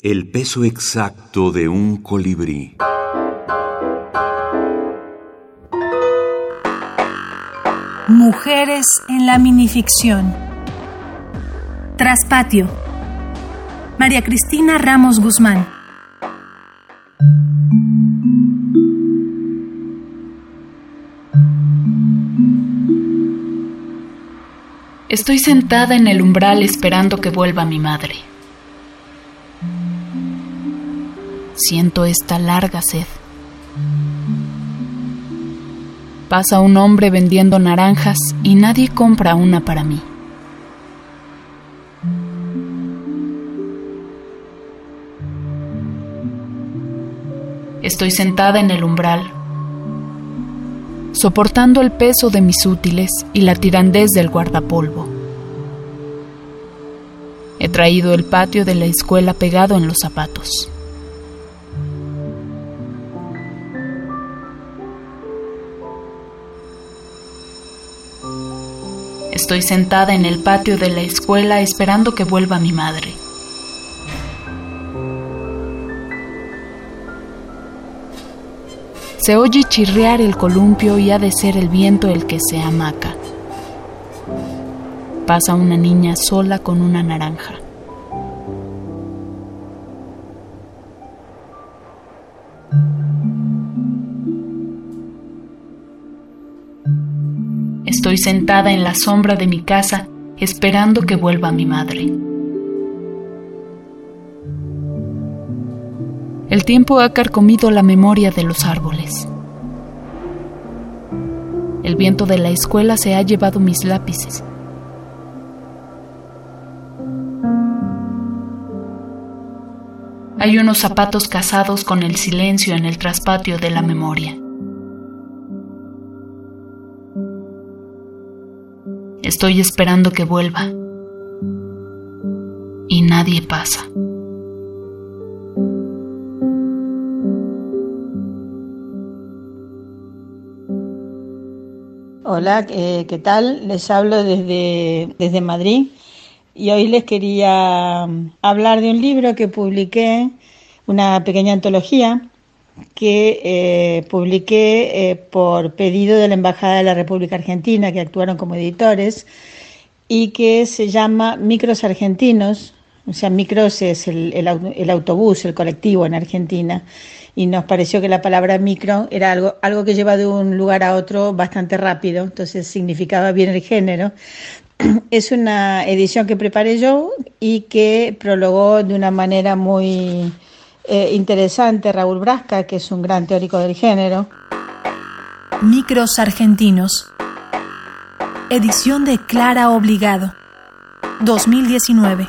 El peso exacto de un colibrí. Mujeres en la minificción. Traspatio. María Cristina Ramos Guzmán. Estoy sentada en el umbral esperando que vuelva mi madre. Siento esta larga sed. Pasa un hombre vendiendo naranjas y nadie compra una para mí. Estoy sentada en el umbral, soportando el peso de mis útiles y la tirandez del guardapolvo. He traído el patio de la escuela pegado en los zapatos. Estoy sentada en el patio de la escuela esperando que vuelva mi madre. Se oye chirriar el columpio y ha de ser el viento el que se amaca. Pasa una niña sola con una naranja. Estoy sentada en la sombra de mi casa esperando que vuelva mi madre. El tiempo ha carcomido la memoria de los árboles. El viento de la escuela se ha llevado mis lápices. Hay unos zapatos casados con el silencio en el traspatio de la memoria. Estoy esperando que vuelva. Y nadie pasa. Hola, eh, ¿qué tal? Les hablo desde, desde Madrid y hoy les quería mm, hablar de un libro que publiqué, una pequeña antología que eh, publiqué eh, por pedido de la Embajada de la República Argentina, que actuaron como editores, y que se llama Micros Argentinos, o sea, micros es el, el, autobús, el colectivo en Argentina, y nos pareció que la palabra micro era algo, algo que lleva de un lugar a otro bastante rápido, entonces significaba bien el género. Es una edición que preparé yo y que prologó de una manera muy eh, interesante Raúl Brasca, que es un gran teórico del género. Micros Argentinos. Edición de Clara Obligado. 2019.